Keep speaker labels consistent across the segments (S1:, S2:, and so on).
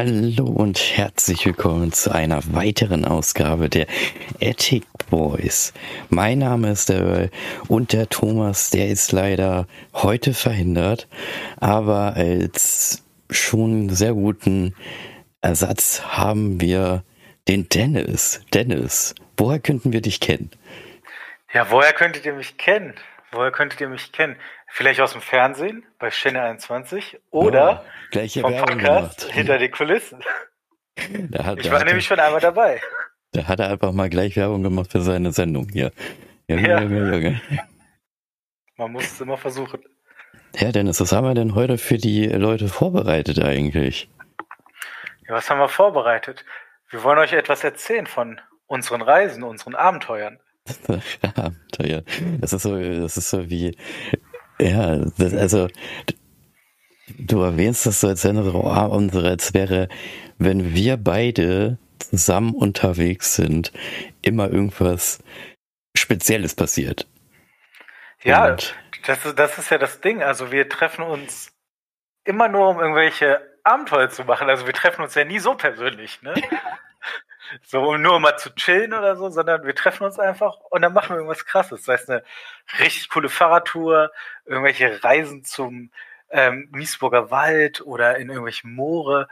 S1: Hallo und herzlich willkommen zu einer weiteren Ausgabe der Ethic Boys. Mein Name ist der Earl und der Thomas, der ist leider heute verhindert, aber als schon sehr guten Ersatz haben wir den Dennis. Dennis, woher könnten wir dich kennen?
S2: Ja, woher könntet ihr mich kennen? Woher könntet ihr mich kennen? Vielleicht aus dem Fernsehen bei Channel 21 oder
S1: oh, gleiche
S2: vom Podcast hinter den Kulissen.
S1: Hat,
S2: Ich war nämlich schon einmal dabei.
S1: da hat er einfach mal gleich Werbung gemacht für seine Sendung hier. Junge,
S2: Ja.
S1: Junge, Junge.
S2: Man muss es immer versuchen.
S1: Ja, Dennis, was haben wir denn heute für die Leute vorbereitet eigentlich?
S2: Ja, was haben wir vorbereitet? Wir wollen euch etwas erzählen von unseren Reisen, unseren Abenteuern.
S1: Abenteuer. Das ist so, das ist so wie, ja, das, also, du erwähnst das so als unsere, unsere, als wäre, wenn wir beide zusammen unterwegs sind, immer irgendwas Spezielles passiert.
S2: Ja,
S1: Und-
S2: das ist, das ist ja das Ding. Also wir treffen uns immer nur, um irgendwelche Abenteuer zu machen. Also wir treffen uns ja nie so persönlich, ne? so um nur mal zu chillen oder so, sondern wir treffen uns einfach und dann machen wir irgendwas krasses. Das heißt eine richtig coole Fahrradtour, irgendwelche Reisen zum ähm, Miesburger Wald oder in irgendwelche Moore.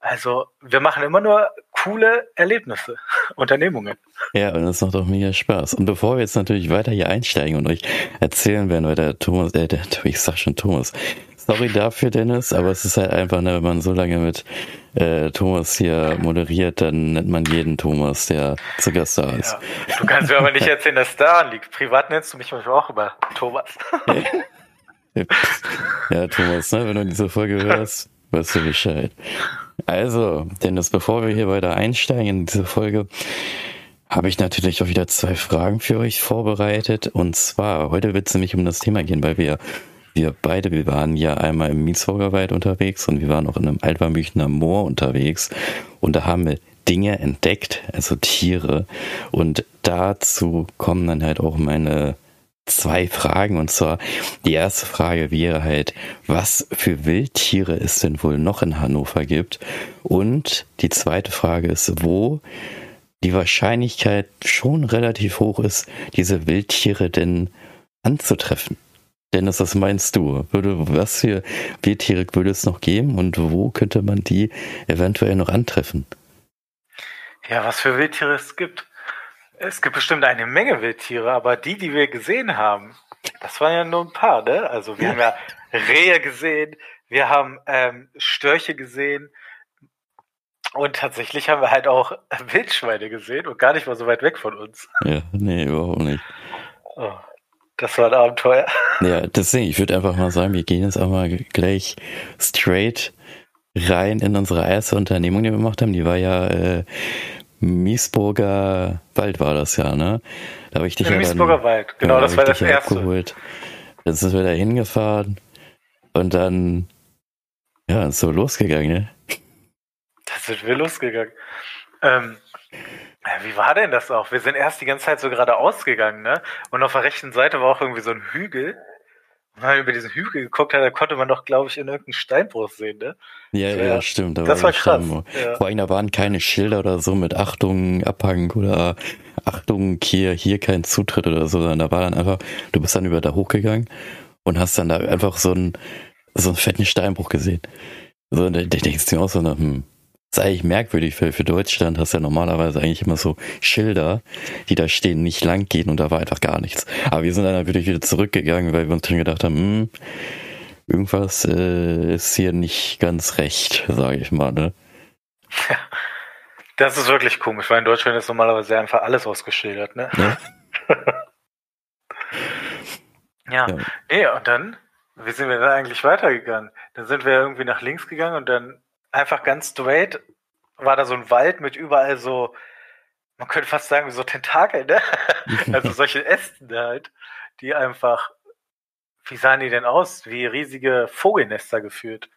S2: Also wir machen immer nur coole Erlebnisse, Unternehmungen.
S1: Ja, und das macht auch mega Spaß. Und bevor wir jetzt natürlich weiter hier einsteigen und euch erzählen werden, weil der Thomas, äh, der, ich sag schon Thomas, sorry dafür, Dennis, aber es ist halt einfach, ne, wenn man so lange mit äh, Thomas hier moderiert, dann nennt man jeden Thomas, der zu Gast da ist.
S2: Ja. Du kannst mir aber nicht erzählen, dass daran liegt. Privat nennst du mich manchmal auch immer Thomas.
S1: Ja, Thomas, ne, wenn du diese Folge hörst, weißt du Bescheid. Also, Dennis, bevor wir hier weiter einsteigen in diese Folge, habe ich natürlich auch wieder zwei Fragen für euch vorbereitet. Und zwar, heute wird es nämlich um das Thema gehen, weil wir, wir beide, wir waren ja einmal im Miesburger Wald unterwegs und wir waren auch in einem Altwarmüchner Moor unterwegs. Und da haben wir Dinge entdeckt, also Tiere. Und dazu kommen dann halt auch meine zwei Fragen. Und zwar, die erste Frage wäre halt, was für Wildtiere es denn wohl noch in Hannover gibt? Und die zweite Frage ist, wo die Wahrscheinlichkeit schon relativ hoch ist, diese Wildtiere denn anzutreffen. Dennis, was meinst du? Würde, was für Wildtiere würde es noch geben und wo könnte man die eventuell noch antreffen?
S2: Ja, was für Wildtiere es gibt. Es gibt bestimmt eine Menge Wildtiere, aber die, die wir gesehen haben, das waren ja nur ein paar, ne? Also wir haben ja Rehe gesehen, wir haben ähm, Störche gesehen und tatsächlich haben wir halt auch Wildschweine gesehen und gar nicht mal so weit weg von uns.
S1: Ja, nee, überhaupt nicht.
S2: Oh, das war ein Abenteuer.
S1: Ja, deswegen, ich würde einfach mal sagen, wir gehen jetzt einmal gleich straight rein in unsere erste Unternehmung, die wir gemacht haben. Die war ja äh, Miesburger Wald war das ja, ne? Da habe ich dich
S2: Im
S1: ja
S2: Miesburger
S1: dann,
S2: Wald, genau,
S1: da
S2: das war das
S1: ja
S2: erste.
S1: Abgeholt. Dann sind wir da hingefahren und dann ja, ist so losgegangen, ne?
S2: Da sind wir losgegangen. Ähm, ja, wie war denn das auch? Wir sind erst die ganze Zeit so geradeaus gegangen, ne? Und auf der rechten Seite war auch irgendwie so ein Hügel. Und wenn man über diesen Hügel geguckt hat, da konnte man doch, glaube ich, in irgendeinen Steinbruch sehen, ne?
S1: Ja,
S2: Ja,
S1: ja, stimmt. Da
S2: das war
S1: der
S2: krass. Ja.
S1: Vor allem, da waren keine Schilder oder so mit Achtung, Abhang oder Achtung, hier, hier kein Zutritt oder so, sondern da war dann einfach, du bist dann über da hochgegangen und hast dann da einfach so einen, so einen fetten Steinbruch gesehen. So, und da denkst du dir auch so, na, hm, das ist eigentlich merkwürdig, für, für Deutschland hast du ja normalerweise eigentlich immer so Schilder, die da stehen, nicht lang gehen und da war einfach gar nichts. Aber wir sind dann natürlich wieder zurückgegangen, weil wir uns schon gedacht haben, hm, irgendwas äh, ist hier nicht ganz recht, sage ich mal, ne?
S2: Das ist wirklich komisch, weil in Deutschland ist normalerweise einfach alles ausgeschildert, ne?
S1: Ja.
S2: Ja.
S1: Ja.
S2: Nee, und dann, wie sind wir dann eigentlich weitergegangen? Dann sind wir irgendwie nach links gegangen und dann einfach ganz straight war da so ein Wald mit überall so, man könnte fast sagen, wie so Tentakel, ne? Also solche Ästen halt, die einfach, wie sahen die denn aus? Wie riesige Vogelnester geführt.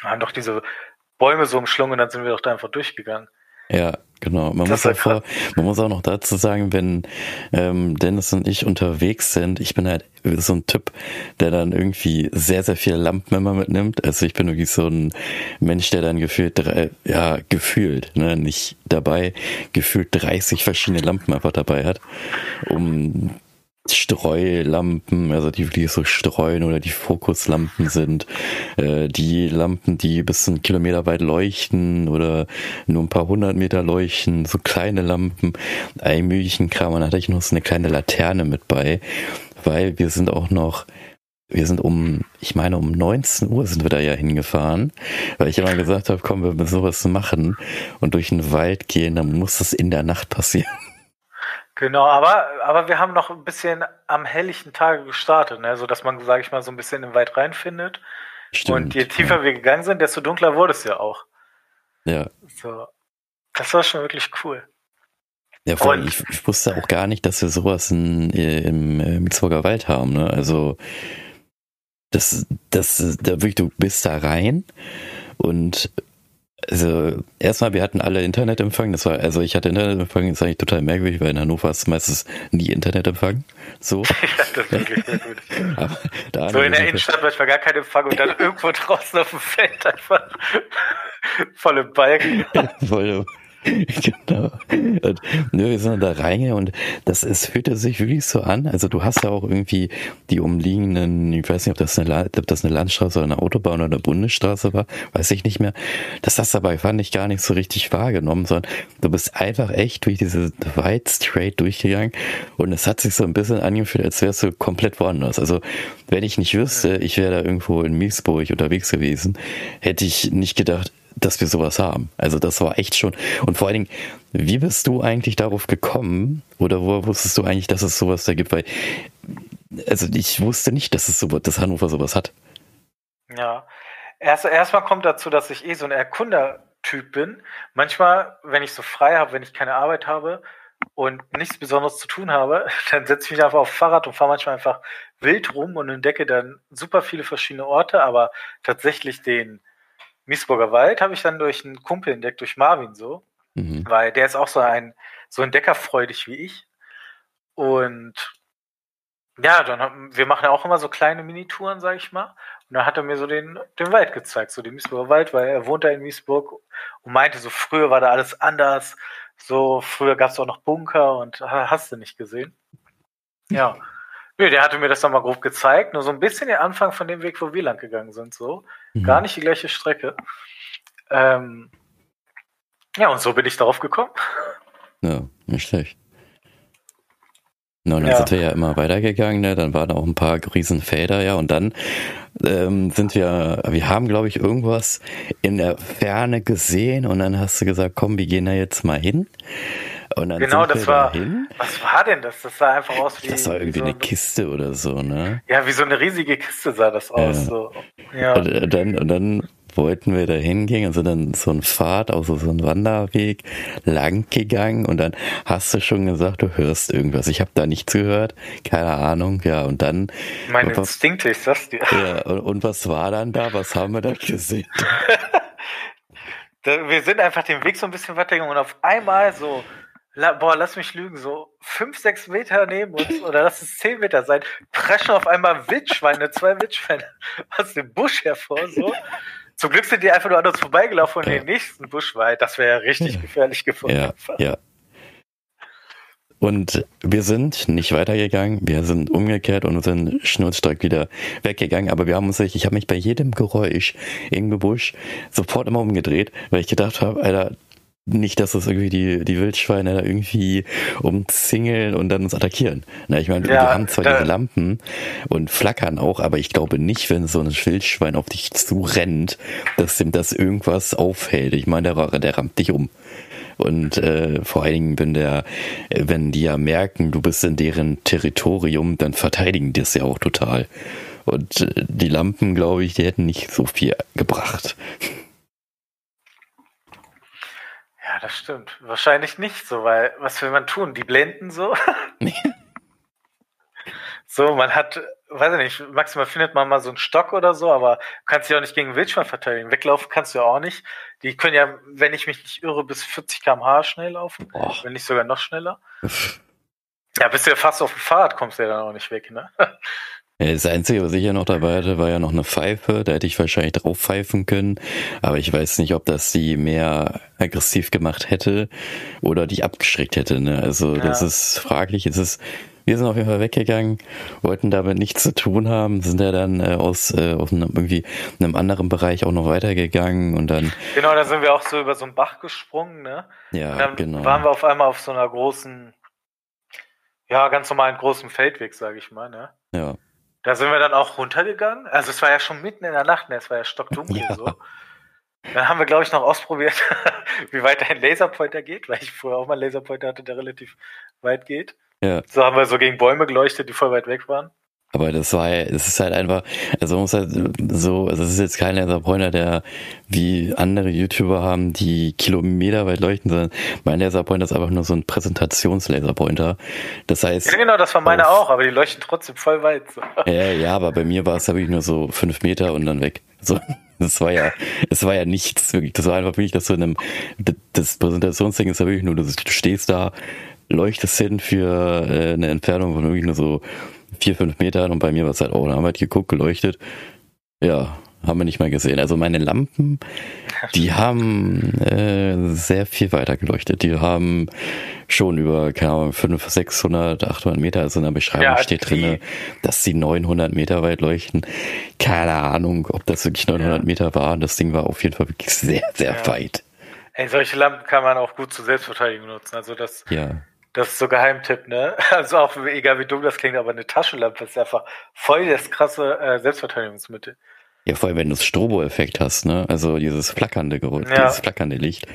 S2: Wir haben doch diese Bäume so umschlungen dann sind wir doch da einfach durchgegangen.
S1: Ja, Genau, man muss, auch man muss auch noch dazu sagen, wenn ähm, Dennis und ich unterwegs sind, ich bin halt so ein Typ, der dann irgendwie sehr, sehr viele Lampen immer mitnimmt. Also ich bin irgendwie so ein Mensch, der dann gefühlt, drei, ja, gefühlt, ne, nicht dabei, gefühlt 30 verschiedene Lampen einfach dabei hat, um Streulampen, also die wirklich so streuen oder die Fokuslampen sind, äh, die Lampen, die bis einen Kilometer weit leuchten oder nur ein paar hundert Meter leuchten, so kleine Lampen, ein möglichen Kram. Und hatte ich noch so eine kleine Laterne mit bei, weil wir sind auch noch wir sind um, ich meine, um 19 Uhr sind wir da ja hingefahren, weil ich immer gesagt habe, komm, wir müssen sowas machen und durch den Wald gehen, dann muss das in der Nacht passieren.
S2: Genau, aber, aber wir haben noch ein bisschen am helllichten Tage gestartet, ne? so dass man, sage ich mal, so ein bisschen im Wald reinfindet. Stimmt, und je tiefer ja. wir gegangen sind, desto dunkler wurde es ja auch.
S1: Ja.
S2: So. Das war schon wirklich cool.
S1: Ja, vor allem, ich, ich, wusste auch gar nicht, dass wir sowas in, im äh, Mitzburger Wald haben. Ne? Also, das, das, da wirklich, du bist da rein und also erstmal, wir hatten alle Internetempfang. Das war, also ich hatte Internetempfang, das ist eigentlich total merkwürdig, weil in Hannover ist meistens nie Internetempfang. So. ja, wirklich
S2: gut. so in der Innenstadt manchmal gar kein Empfang und dann irgendwo draußen auf dem Feld einfach volle Balken.
S1: volle, genau. Und wir sind da reingegangen und das es fühlte sich wirklich so an. Also du hast ja auch irgendwie die umliegenden, ich weiß nicht, ob das eine, ob das eine Landstraße oder eine Autobahn oder eine Bundesstraße war, weiß ich nicht mehr. Das hast dabei fand ich gar nicht so richtig wahrgenommen, sondern du bist einfach echt durch diese weit straight durchgegangen und es hat sich so ein bisschen angefühlt, als wärst du komplett woanders. Also wenn ich nicht wüsste, ich wäre da irgendwo in Miesburg unterwegs gewesen, hätte ich nicht gedacht, dass wir sowas haben. Also das war echt schon. Und vor allen Dingen, wie bist du eigentlich darauf gekommen? Oder wo wusstest du eigentlich, dass es sowas da gibt? Weil, also ich wusste nicht, dass es sowas, dass Hannover sowas hat.
S2: Ja. Erst, erstmal kommt dazu, dass ich eh so ein Erkundertyp bin. Manchmal, wenn ich so frei habe, wenn ich keine Arbeit habe und nichts Besonderes zu tun habe, dann setze ich mich einfach auf Fahrrad und fahre manchmal einfach wild rum und entdecke dann super viele verschiedene Orte, aber tatsächlich den Miesburger Wald habe ich dann durch einen Kumpel entdeckt, durch Marvin so. Mhm. Weil der ist auch so ein, so entdeckerfreudig wie ich. Und ja, dann haben, wir machen ja auch immer so kleine Minitouren, sag ich mal. Und dann hat er mir so den, den Wald gezeigt, so den Miesburger Wald, weil er wohnt da in Miesburg und meinte, so früher war da alles anders. So früher gab es auch noch Bunker und hast du nicht gesehen. Ja. Nö, der hatte mir das nochmal grob gezeigt, nur so ein bisschen der Anfang von dem Weg, wo wir lang gegangen sind, so. Mhm. Gar nicht die gleiche Strecke. Ähm, ja, und so bin ich darauf gekommen.
S1: Ja, nicht schlecht. Und dann ja. sind wir ja immer weitergegangen, ne? dann waren auch ein paar Riesenfelder, ja, und dann ähm, sind wir, wir haben, glaube ich, irgendwas in der Ferne gesehen und dann hast du gesagt, komm, wir gehen da jetzt mal hin.
S2: Und dann genau, das war. Dahin. Was war denn das? Das sah einfach aus wie.
S1: Das war irgendwie so eine Kiste oder so, ne?
S2: Ja, wie so eine riesige Kiste sah das aus. Ja. So. Ja.
S1: Und, äh, dann, und dann wollten wir da hingehen und sind dann so ein Pfad, also so ein Wanderweg lang gegangen und dann hast du schon gesagt, du hörst irgendwas. Ich habe da nichts gehört, keine Ahnung, ja, und dann.
S2: Meine Instinkte, ich sag's dir.
S1: Ja, und, und was war dann da? Was haben wir da gesehen?
S2: wir sind einfach den Weg so ein bisschen weitergegangen und auf einmal so La, boah, lass mich lügen, so fünf, sechs Meter neben uns oder lass es zehn Meter sein, preschen auf einmal Wildschweine, zwei Wildschweine aus dem Busch hervor, so. Zum Glück sind die einfach nur an uns vorbeigelaufen und ja. den nächsten Busch weit. Das wäre ja richtig gefährlich gefunden.
S1: Ja, ja. Und wir sind nicht weitergegangen, wir sind umgekehrt und sind schnurstracks wieder weggegangen, aber wir haben uns, ich habe mich bei jedem Geräusch im Gebüsch sofort immer umgedreht, weil ich gedacht habe, Alter, nicht, dass das irgendwie die, die Wildschweine da irgendwie umzingeln und dann uns attackieren. Na, ich meine, ja, wir haben zwar diese Lampen und flackern auch, aber ich glaube nicht, wenn so ein Wildschwein auf dich zu rennt, dass dem das irgendwas aufhält. Ich meine, der, der rammt dich um. Und äh, vor allen Dingen, wenn der, wenn die ja merken, du bist in deren Territorium, dann verteidigen die es ja auch total. Und äh, die Lampen, glaube ich, die hätten nicht so viel gebracht.
S2: Ja, das stimmt. Wahrscheinlich nicht so, weil was will man tun? Die blenden so? so, man hat weiß ich nicht, maximal findet man mal so einen Stock oder so, aber du kannst dich auch nicht gegen Wildschwein verteidigen. Weglaufen kannst du ja auch nicht. Die können ja, wenn ich mich nicht irre, bis 40 km/h schnell laufen,
S1: Boah.
S2: wenn nicht sogar noch schneller. Ja, bist du ja fast auf dem Fahrrad, kommst du ja dann auch nicht weg, ne?
S1: Ja, Das Einzige, was ich ja noch dabei hatte, war ja noch eine Pfeife. Da hätte ich wahrscheinlich drauf pfeifen können. Aber ich weiß nicht, ob das sie mehr aggressiv gemacht hätte oder dich abgeschreckt hätte. Ne? Also das
S2: Ja.
S1: ist fraglich. Es ist, wir sind auf jeden Fall weggegangen, wollten damit nichts zu tun haben, sind ja dann äh, aus, äh, aus einem, irgendwie einem anderen Bereich auch noch weitergegangen und dann,
S2: Genau, da sind wir auch so über so einen Bach gesprungen, ne?
S1: ja,
S2: Und dann
S1: genau.
S2: waren wir auf einmal auf so einer großen, ja, ganz normalen großen Feldweg, sage ich mal, ne?
S1: ja.
S2: Da sind wir dann auch runtergegangen. Also es war ja schon mitten in der Nacht, ne? Es war ja stockdunkel
S1: Ja.
S2: so. Dann haben wir, glaube ich, noch ausprobiert, wie weit ein Laserpointer geht, weil ich vorher auch mal einen Laserpointer hatte, der relativ weit geht.
S1: Ja.
S2: So haben wir so gegen Bäume geleuchtet, die voll weit weg waren.
S1: Aber das war es ist halt einfach, also man muss halt so, also es ist jetzt kein Laserpointer, der wie andere YouTuber haben, die Kilometer weit leuchten, sondern mein Laserpointer ist einfach nur so ein Präsentations-Laserpointer. Das heißt,
S2: Ja, genau, das war meine
S1: Auf-
S2: auch, aber die leuchten trotzdem voll weit. So.
S1: ja, ja, aber bei mir war es wirklich nur so fünf Meter und dann weg. So, das war ja, es war ja nichts wirklich. Das war einfach wirklich, dass du in einem, das Präsentationsding ist ja wirklich nur, du stehst da, leuchtest hin für äh, eine Entfernung von wirklich nur so vier, fünf Metern und bei mir war es halt auch, da haben wir halt geguckt, geleuchtet. Ja, haben wir nicht mehr gesehen. Also meine Lampen, die haben äh, sehr viel weiter geleuchtet. Die haben schon über, keine Ahnung, 500, 600, 800 Meter, also in der Beschreibung
S2: Ja,
S1: steht drinne, dass sie 900 Meter weit leuchten. Keine Ahnung, ob das wirklich 900
S2: Ja.
S1: Meter war. Das Ding war auf jeden Fall wirklich sehr, sehr
S2: Ja.
S1: weit.
S2: Ey, solche Lampen kann man auch gut zur Selbstverteidigung nutzen. Also das,
S1: Ja.
S2: Das ist so Geheimtipp, ne? Also auch egal wie dumm das klingt, aber eine Taschenlampe ist einfach voll das krasse äh, Selbstverteidigungsmittel.
S1: Ja, vor allem, wenn du das Strobo-Effekt hast, ne? Also dieses flackernde Geräusch,
S2: Ja.
S1: dieses flackernde Licht.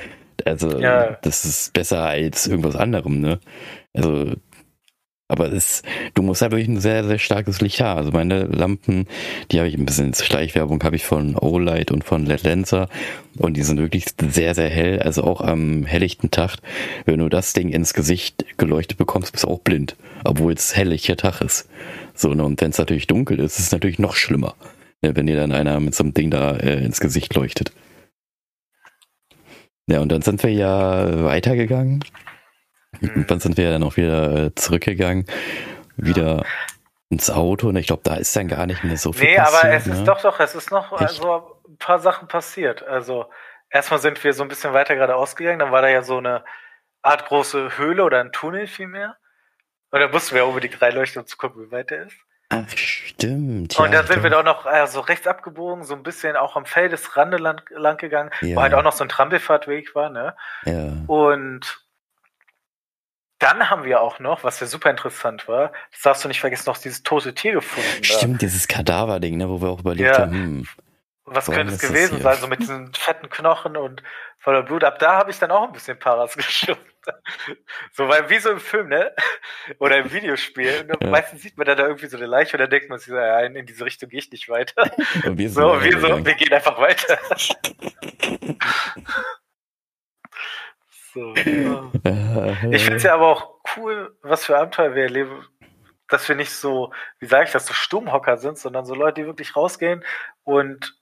S1: Also,
S2: Ja.
S1: das ist besser als irgendwas anderem, ne? Also, aber es, du musst halt wirklich ein sehr, sehr starkes Licht haben. Also meine Lampen, die habe ich ein bisschen Schleichwerbung habe ich von Olight und von LED Lenser und die sind wirklich sehr, sehr hell. Also auch am helllichten Tag, wenn du das Ding ins Gesicht geleuchtet bekommst, bist du auch blind, obwohl es helllichter Tag ist. So, ne? Und wenn es natürlich dunkel ist, ist es natürlich noch schlimmer, ne? wenn dir dann einer mit so einem Ding da äh, ins Gesicht leuchtet. Ja, und dann sind wir ja weitergegangen.
S2: Mhm.
S1: Und dann sind wir dann auch wieder äh, zurückgegangen, wieder ins Auto. Und ich glaube, da ist dann gar nicht mehr so viel
S2: Nee,
S1: passiert.
S2: aber es
S1: ne?
S2: ist doch doch, es ist noch
S1: Echt?
S2: also ein paar Sachen passiert. Also erstmal sind wir so ein bisschen weiter geradeaus gegangen, dann war da ja so eine Art große Höhle oder ein Tunnel vielmehr. Und da mussten wir unbedingt reinleuchten, um zu gucken, wie weit der ist.
S1: Ach, stimmt.
S2: und
S1: ja,
S2: dann sind wir
S1: doch.
S2: da noch äh, so rechts abgebogen, so ein bisschen auch am Feldesrande lang, lang gegangen,
S1: Ja.
S2: wo halt auch noch so ein Trampelfahrtweg war, ne?
S1: Ja.
S2: Und dann haben wir auch noch, was ja super interessant war, das darfst du nicht vergessen, noch dieses tote Tier gefunden. da.
S1: Stimmt, dieses Kadaver-Ding, ne, wo wir auch überlegt
S2: Ja.
S1: haben, hm,
S2: Was könnte es gewesen sein, so mit diesen fetten Knochen und voller Blut? Ab da habe ich dann auch ein bisschen Paras geschoben. So, weil wie so im Film, ne? Oder im Videospiel. Und
S1: Ja.
S2: Meistens sieht man dann da irgendwie so eine Leiche und dann denkt man sich, so, ja, in diese Richtung gehe ich nicht weiter.
S1: und wir
S2: So, wir, so, wir gehen einfach weiter. so. ja. Ich finde es ja aber auch cool, was für Abenteuer wir erleben, dass wir nicht so, wie sage ich das, so Stummhocker sind, sondern so Leute, die wirklich rausgehen und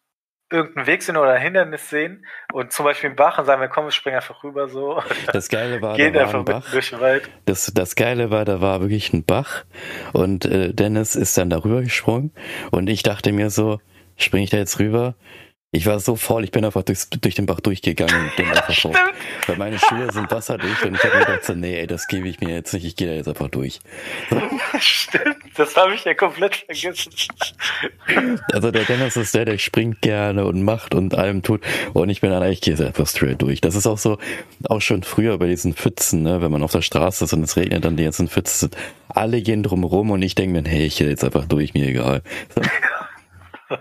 S2: irgendeinen Weg sehen oder ein Hindernis sehen und zum Beispiel im Bach und sagen, wir kommen, wir springen einfach rüber so.
S1: das Geile war,
S2: Gehen
S1: da war
S2: einfach
S1: ein Bach.
S2: durch den Wald.
S1: Das, das Geile war, da war wirklich ein Bach und äh, Dennis ist dann darüber gesprungen und ich dachte mir so, springe ich da jetzt rüber? Ich war so voll, ich bin einfach durchs, durch den Bach durchgegangen und bin einfach so, weil meine Schuhe sind wasserdicht und ich habe mir gedacht so, nee, ey, das gebe ich mir jetzt nicht, ich gehe da jetzt einfach durch.
S2: Stimmt, das habe ich ja komplett vergessen.
S1: Also der Dennis ist der, der springt gerne und macht und allem tut und ich bin dann eigentlich, ich gehe jetzt einfach straight durch. Das ist auch so, auch schon früher bei diesen Pfützen, ne, wenn man auf der Straße ist und es regnet, dann die ganzen Pfützen, alle gehen drumrum und ich denke mir, hey, ich gehe jetzt einfach durch, mir egal. So,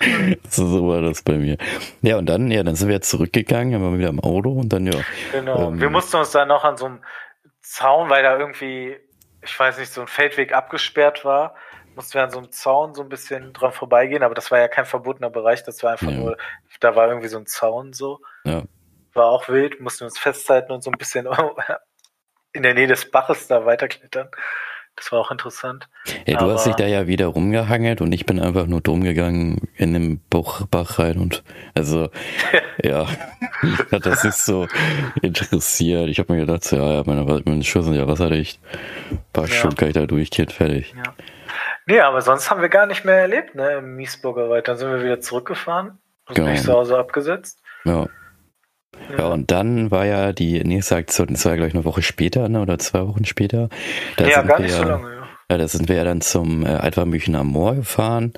S1: so war das bei mir. Ja, und dann, ja, dann sind wir jetzt zurückgegangen, waren wir wieder im Auto und dann, ja.
S2: Genau.
S1: Ähm,
S2: wir mussten uns dann noch an so einem Zaun, weil da irgendwie, ich weiß nicht, so ein Feldweg abgesperrt war, mussten wir an so einem Zaun so ein bisschen dran vorbeigehen, aber das war ja kein verbotener Bereich, das war einfach
S1: Ja.
S2: nur, da war irgendwie so ein Zaun so.
S1: Ja.
S2: War auch wild, mussten uns festhalten und so ein bisschen in der Nähe des Baches da weiterklettern. Das war auch interessant.
S1: Ja, du hast dich da ja wieder rumgehangelt und ich bin einfach nur drum gegangen in den Bach, rein und also ja, hat das nicht so interessiert. Ich habe mir gedacht, ja, ja meine, meine Schuhe sind ja wasserdicht. Ein paar ja. Stunden kann ich da durchgehen, fertig.
S2: Ja. Nee, aber sonst haben wir gar nicht mehr erlebt, ne, im Miesburger Wald. Dann sind wir wieder zurückgefahren und genau. mich zu Hause abgesetzt.
S1: Ja. Ja. und dann war ja die nächste Aktion, das war ja gleich eine Woche später, ne, oder zwei Wochen später.
S2: Da ja, gar nicht so lange, ja.
S1: Ja, da sind wir ja dann zum äh, Altwarmüchen am Moor gefahren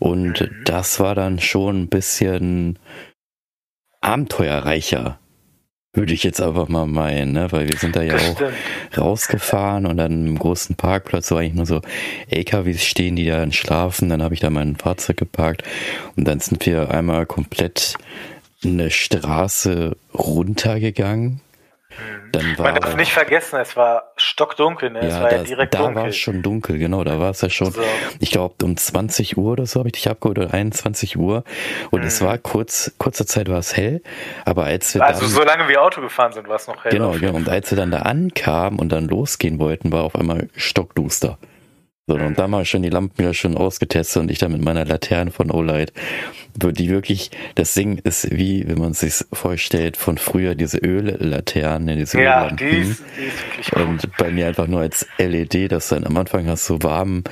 S1: und mhm. das war dann schon ein bisschen abenteuerreicher, würde ich jetzt einfach mal meinen, ne? weil wir sind da ja das auch stimmt. rausgefahren und dann im großen Parkplatz, so eigentlich nur so LKWs stehen, die da dann schlafen, dann habe ich da mein Fahrzeug geparkt und dann sind wir einmal komplett eine Straße runtergegangen.
S2: Dann war, Man darf nicht vergessen, es war stockdunkel, ne?
S1: Ja, es war das, ja direkt da dunkel. Da war es schon dunkel, genau, da war es ja schon, so. ich glaube um 20 Uhr oder so habe ich dich abgeholt, oder 21 Uhr. Und hm. es mhm. war kurz, kurze Zeit war es hell, aber als wir
S2: Also dann, solange wir Auto gefahren sind, war es noch hell.
S1: Genau, genau. Und als wir dann da ankamen und dann losgehen wollten, war auf einmal stockduster. So, und da mal schon die Lampen wieder schon ausgetestet und ich dann mit meiner Laterne von Olight, die wirklich, das Ding ist wie, wenn man sich vorstellt, von früher diese Öllaterne, diese
S2: ja, Öllampen. Die ist, die ist
S1: wirklich Und bei mir einfach nur als LED, dass dann am Anfang hast du warm,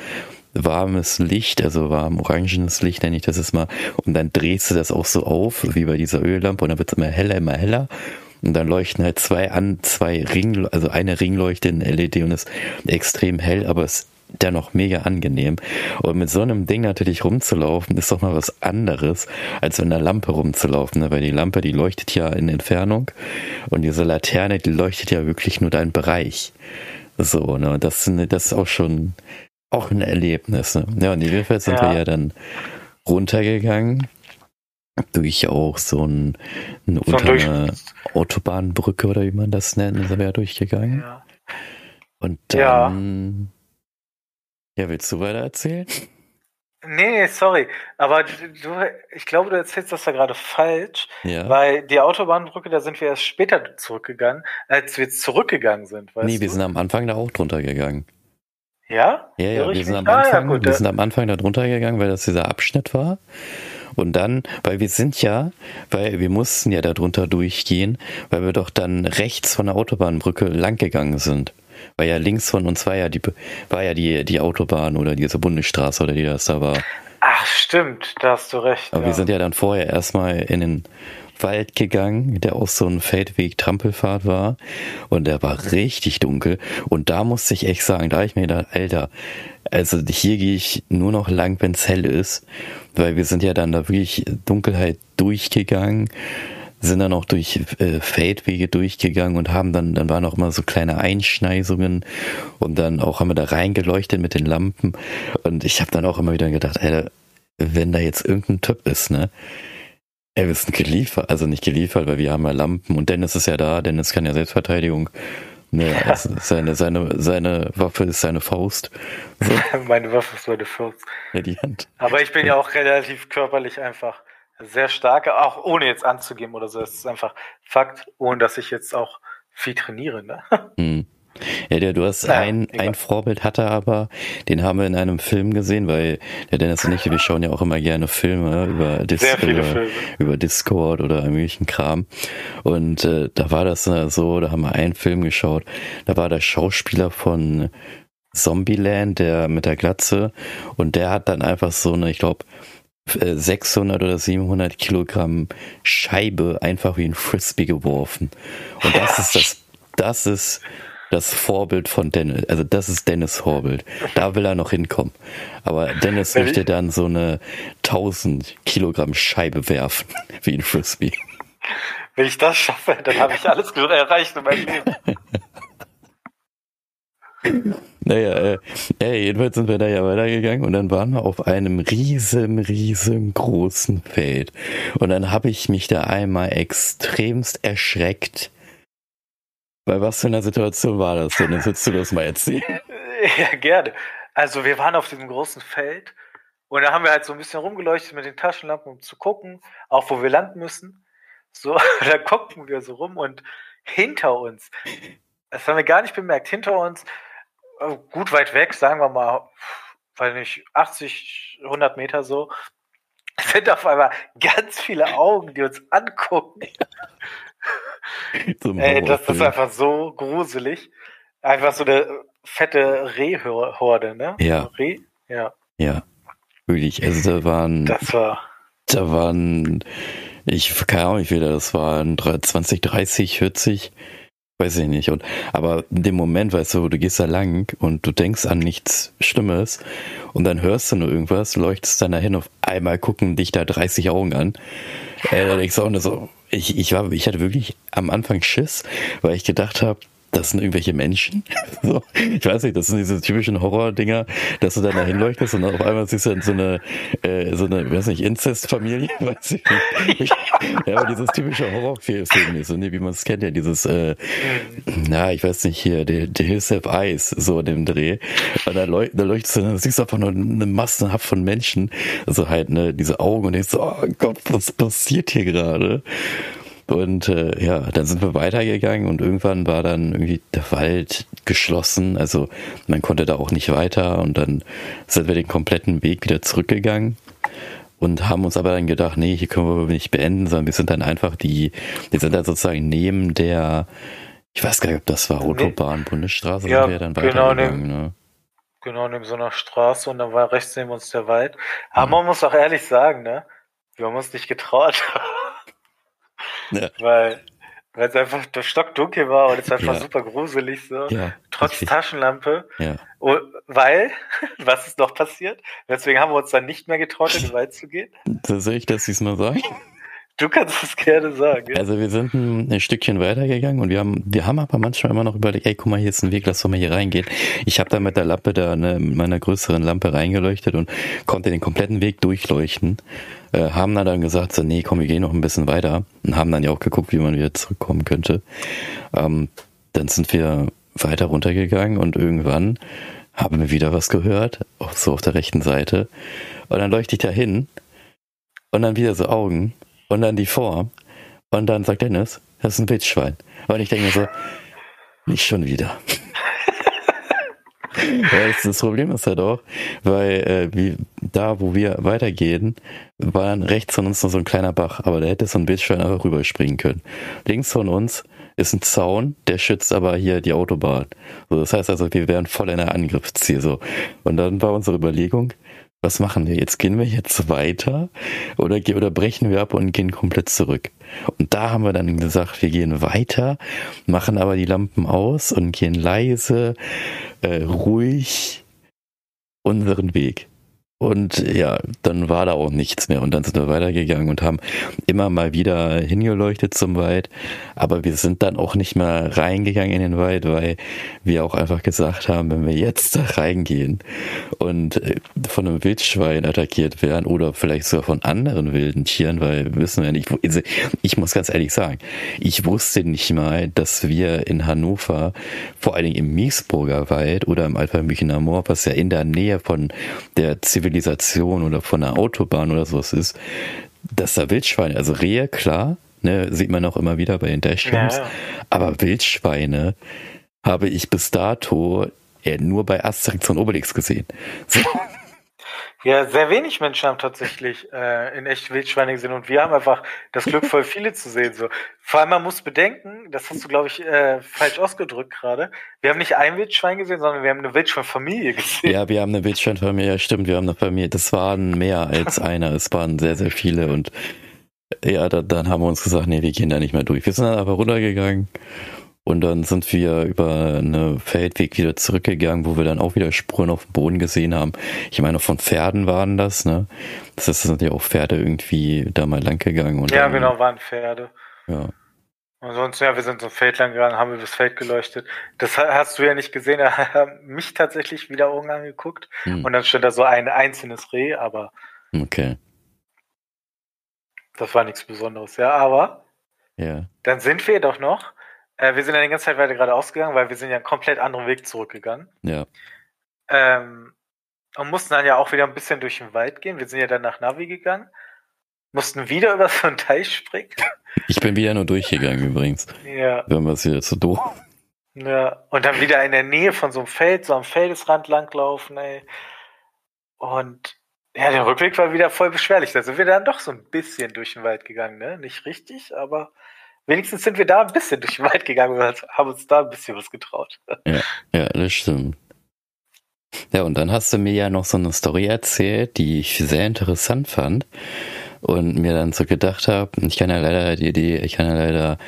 S1: warmes Licht, also warm orangenes Licht, nenne ich das jetzt mal, und dann drehst du das auch so auf, wie bei dieser Öllampe, und dann wird es immer heller, immer heller. Und dann leuchten halt zwei an, zwei Ring, also eine Ringleuchte in LED und ist extrem hell, aber es dennoch mega angenehm. Und mit so einem Ding natürlich rumzulaufen, ist doch mal was anderes, als mit einer Lampe rumzulaufen. Ne? Weil die Lampe, die leuchtet ja in Entfernung und diese Laterne, die leuchtet ja wirklich nur deinen Bereich. So, ne? Das, das ist auch schon auch ein Erlebnis. Ne? Ja, und jedenfalls sind ja. wir ja dann runtergegangen durch auch so ein, eine, unter eine Autobahnbrücke oder wie man das nennt, sind wir ja durchgegangen. Ja. Und dann ja, willst du weiter erzählen?
S2: Nee, nee, sorry. Aber du, ich glaube, du erzählst das da gerade falsch. Ja. Weil die Autobahnbrücke, da sind wir erst später zurückgegangen, als wir zurückgegangen sind.
S1: Weißt nee, wir sind am Anfang da auch drunter gegangen.
S2: Ja?
S1: Ja, ja, wir sind, am Anfang, ah, ja, gut, wir sind am Anfang da drunter gegangen, weil das dieser Abschnitt war. Und dann, weil wir sind ja, weil wir mussten ja da drunter durchgehen, weil wir doch dann rechts von der Autobahnbrücke lang gegangen sind. Weil ja links von uns war ja die, war ja die, die Autobahn oder diese Bundesstraße oder die das da war.
S2: Ach, stimmt, da hast du recht.
S1: Aber ja. wir sind ja dann vorher erstmal in den Wald gegangen, der auch so ein Feldweg Trampelfahrt war. Und der war richtig dunkel. Und da musste ich echt sagen, da ich mir gedacht, Alter, also hier gehe ich nur noch lang, wenn es hell ist. Weil wir sind ja dann da wirklich Dunkelheit durchgegangen sind dann auch durch äh, Feldwege durchgegangen und haben dann, dann waren auch immer so kleine Einschneisungen und dann auch haben wir da reingeleuchtet mit den Lampen und ich habe dann auch immer wieder gedacht, ey, wenn da jetzt irgendein Typ ist, ne, er ist geliefert, also nicht geliefert, weil wir haben ja Lampen und Dennis ist ja da, Dennis kann ja Selbstverteidigung. Ne, also seine, seine, seine Waffe ist seine Faust.
S2: So. meine Waffe ist meine Faust.
S1: Ja, die Hand.
S2: Aber ich bin ja auch relativ körperlich einfach sehr starke, auch ohne jetzt anzugeben oder so. Es ist einfach Fakt, ohne dass ich jetzt auch viel trainiere. Ne?
S1: Hm. Ja, der, du hast naja, ein, ein Vorbild hatte aber, den haben wir in einem Film gesehen, weil der Dennis und ich, wir schauen ja auch immer gerne Filme über, Dis über, Filme. über Discord oder möglichen Kram. Und äh, da war das äh, so, da haben wir einen Film geschaut, da war der Schauspieler von Zombieland, der mit der Glatze, und der hat dann einfach so eine, ich glaube, 600 oder 700 Kilogramm Scheibe einfach wie ein Frisbee geworfen. Und das ist das, das ist das Vorbild von Dennis. Also das ist Dennis Vorbild. Da will er noch hinkommen. Aber Dennis möchte dann so eine 1000 Kilogramm Scheibe werfen wie ein Frisbee.
S2: Wenn ich das schaffe, dann habe ich alles erreicht in meinem Leben.
S1: Naja, äh, jedenfalls sind wir da ja weitergegangen und dann waren wir auf einem riesen, riesengroßen Feld. Und dann habe ich mich da einmal extremst erschreckt. Bei was für einer Situation war das denn? Jetzt willst du das mal erzählen.
S2: Ja, gerne. Also wir waren auf diesem großen Feld und da haben wir halt so ein bisschen rumgeleuchtet mit den Taschenlampen, um zu gucken, auch wo wir landen müssen. So, da gucken wir so rum und hinter uns, das haben wir gar nicht bemerkt, hinter uns gut weit weg, sagen wir mal, weil nicht 80, 100 Meter so, sind auf einmal ganz viele Augen, die uns angucken. Ey, das ist einfach so gruselig. Einfach so eine fette Rehhorde, ne?
S1: Ja.
S2: Reh? Ja.
S1: Ja. Wirklich. Also da waren.
S2: Das war.
S1: Da waren. Ich keine Ahnung, wie viele das waren. 20, 30, 40. Weiß ich nicht. Und, aber in dem Moment, weißt du, du gehst da lang und du denkst an nichts Schlimmes und dann hörst du nur irgendwas, leuchtest dann dahin, auf einmal gucken dich da 30 Augen an. Äh, da denkst du auch nur so, ich, ich war, ich hatte wirklich am Anfang Schiss, weil ich gedacht habe, das sind irgendwelche Menschen. so, ich weiß nicht, das sind diese typischen Horror-Dinger, dass du dann da hinleuchtest und auf einmal siehst du dann so eine, äh, so eine, weiß nicht, Inzest-Familie, weiß ich nicht. ja, aber dieses typische Horrorfilm so, ne, wie man es kennt, ja, dieses, äh, na, ich weiß nicht, hier, der, der Hills Have Eyes, so in dem Dreh. Und da, leuch, da leuchtest du dann, siehst du einfach nur eine Massenhaft von Menschen, also halt, ne, diese Augen und denkst so, oh Gott, was passiert hier gerade? Und äh, ja, dann sind wir weitergegangen und irgendwann war dann irgendwie der Wald geschlossen. Also man konnte da auch nicht weiter und dann sind wir den kompletten Weg wieder zurückgegangen und haben uns aber dann gedacht, nee, hier können wir nicht beenden, sondern wir sind dann einfach die, wir sind dann sozusagen neben der, ich weiß gar nicht, ob das war Autobahn, Bundesstraße,
S2: Ja,
S1: sind wir dann
S2: genau,
S1: weitergegangen. ne?
S2: Genau, neben so einer Straße und dann war rechts neben uns der Wald. Aber man muss auch ehrlich sagen, ne? Wir haben uns nicht getraut.
S1: Ja.
S2: Weil, weil es einfach stockdunkel war und es war einfach
S1: Ja.
S2: super gruselig so.
S1: Ja,
S2: Trotz
S1: richtig.
S2: Taschenlampe.
S1: Ja.
S2: Und, weil, was ist noch passiert? Deswegen haben wir uns dann nicht mehr getraut, in den Wald zu gehen.
S1: So soll ich das diesmal sagen?
S2: Du kannst es gerne sagen.
S1: Also wir sind ein, ein Stückchen weitergegangen und wir haben, wir haben aber manchmal immer noch überlegt, ey, guck mal, hier ist ein Weg, lass doch mal hier reingehen. Ich habe da mit der Lampe da, ne, mit meiner größeren Lampe reingeleuchtet und konnte den kompletten Weg durchleuchten. Äh, haben dann, dann gesagt, so, nee, komm, wir gehen noch ein bisschen weiter und haben dann ja auch geguckt, wie man wieder zurückkommen könnte. Ähm, dann sind wir weiter runtergegangen und irgendwann haben wir wieder was gehört, auch so auf der rechten Seite. Und dann leuchte ich da hin und dann wieder so Augen und dann die Form. Und dann sagt Dennis, das ist ein Wildschwein. Und ich denke mir so, nicht schon wieder. das, das Problem ist halt auch, weil äh, wie, da, wo wir weitergehen, war dann rechts von uns noch so ein kleiner Bach, aber da hätte so ein Wildschwein einfach rüberspringen können. Links von uns ist ein Zaun, der schützt aber hier die Autobahn. So, das heißt also, wir wären voll in der Angriffsziel. So. Und dann war unsere Überlegung, was machen wir jetzt? Gehen wir jetzt weiter oder, oder brechen wir ab und gehen komplett zurück? Und da haben wir dann gesagt, wir gehen weiter, machen aber die Lampen aus und gehen leise, äh, ruhig unseren Weg. Und ja, dann war da auch nichts mehr. Und dann sind wir weitergegangen und haben immer mal wieder hingeleuchtet zum Wald. Aber wir sind dann auch nicht mehr reingegangen in den Wald, weil wir auch einfach gesagt haben, wenn wir jetzt da reingehen und äh, von einem Wildschwein attackiert werden oder vielleicht sogar von anderen wilden Tieren, weil wir wissen ja nicht, also ich muss ganz ehrlich sagen, ich wusste nicht mal, dass wir in Hannover, vor allen Dingen im Miesburger Wald oder im Alpha-Münchener Moor, was ja in der Nähe von der Zivilisation oder von der Autobahn oder sowas ist, dass da Wildschweine, also Rehe, klar, ne, sieht man auch immer wieder bei den Dashcams,
S2: Ja,
S1: aber Wildschweine habe ich bis dato nur bei Asterix und Obelix gesehen. So,
S2: Ja, sehr wenig Menschen haben tatsächlich äh, in echt Wildschweine gesehen und wir haben einfach das Glück, voll viele zu sehen. So. Vor allem, man muss bedenken, das hast du, glaube ich, äh, falsch ausgedrückt gerade. Wir haben nicht ein Wildschwein gesehen, sondern wir haben eine Wildschweinfamilie gesehen.
S1: ja, wir haben eine Wildschweinfamilie, stimmt, wir haben eine Familie, das waren mehr als einer, es waren sehr, sehr viele und ja, da, dann haben wir uns gesagt, nee, wir gehen da nicht mehr durch. Wir sind dann aber runtergegangen und dann sind wir über einen Feldweg wieder zurückgegangen, wo wir dann auch wieder Spuren auf dem Boden gesehen haben. Ich meine, von Pferden waren das, ne? Das ist, sind ja auch Pferde irgendwie da mal lang gegangen. Und
S2: Ja,
S1: dann,
S2: genau, waren Pferde.
S1: Ja.
S2: Ansonsten, ja, wir sind so ein Feld lang gegangen, haben über das Feld geleuchtet. Das ha- hast du ja nicht gesehen, da haben mich tatsächlich wieder Augen angeguckt.
S1: Hm,
S2: Und dann stand da so ein einzelnes Reh, aber
S1: okay.
S2: das war nichts Besonderes. Ja, aber
S1: Ja.
S2: dann sind wir doch noch. Äh, wir sind ja die ganze Zeit weiter geradeaus gegangen, weil wir sind ja einen komplett anderen Weg zurückgegangen.
S1: Ja.
S2: Ähm, und mussten dann ja auch wieder ein bisschen durch den Wald gehen. Wir sind ja dann nach Navi gegangen. Mussten wieder über so einen Teich springen.
S1: Ich bin wieder nur durchgegangen übrigens.
S2: ja.
S1: Wenn wir es wieder zu doof.
S2: Ja, und dann wieder in der Nähe von so einem Feld, so am Feldesrand langlaufen, ey. Und ja, der Rückweg war wieder voll beschwerlich. Da sind wir dann doch so ein bisschen durch den Wald gegangen, ne? Nicht richtig, aber wenigstens sind wir da ein bisschen durch den Wald gegangen und haben uns da ein bisschen was getraut.
S1: Ja, ja, das stimmt. Ja, und dann hast du mir ja noch so eine Story erzählt, die ich sehr interessant fand und mir dann so gedacht habe, ich kann ja leider die Idee, ich kann ja leider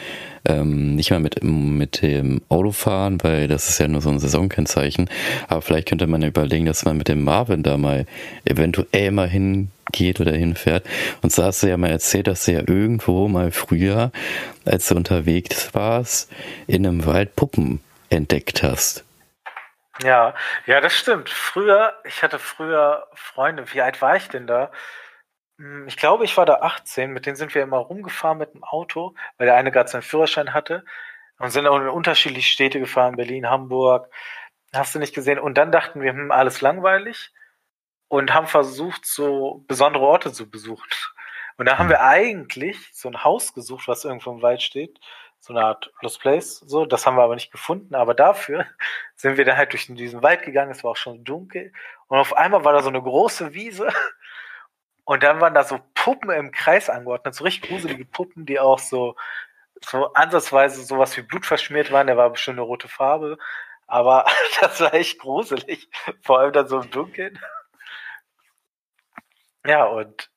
S1: ähm, nicht mal mit, mit dem Auto fahren, weil das ist ja nur so ein Saisonkennzeichen. Aber vielleicht könnte man überlegen, dass man mit dem Marvin da mal eventuell mal hingeht oder hinfährt. Und so hast du ja mal erzählt, dass du ja irgendwo mal früher, als du unterwegs warst, in einem Wald Puppen entdeckt hast.
S2: Ja, ja, das stimmt. Früher, ich hatte früher Freunde, wie alt war ich denn da? Hm, ich glaube, ich war da 18, mit denen sind wir immer rumgefahren mit dem Auto, weil der eine gerade seinen Führerschein hatte. Und sind auch in unterschiedliche Städte gefahren, Berlin, Hamburg, hast du nicht gesehen. Und dann dachten wir, hm, alles langweilig. Und haben versucht, so besondere Orte zu besuchen. Und da haben wir eigentlich so ein Haus gesucht, was irgendwo im Wald steht, so eine Art Lost Place, so, das haben wir aber nicht gefunden, aber dafür sind wir dann halt durch diesen Wald gegangen, es war auch schon dunkel. Und auf einmal war da so eine große Wiese und dann waren da so Puppen im Kreis angeordnet, so richtig gruselige Puppen, die auch so, so ansatzweise sowas wie Blut verschmiert waren. Der war bestimmt eine rote Farbe. Aber das war echt gruselig. Vor allem dann so im Dunkeln. Ja, und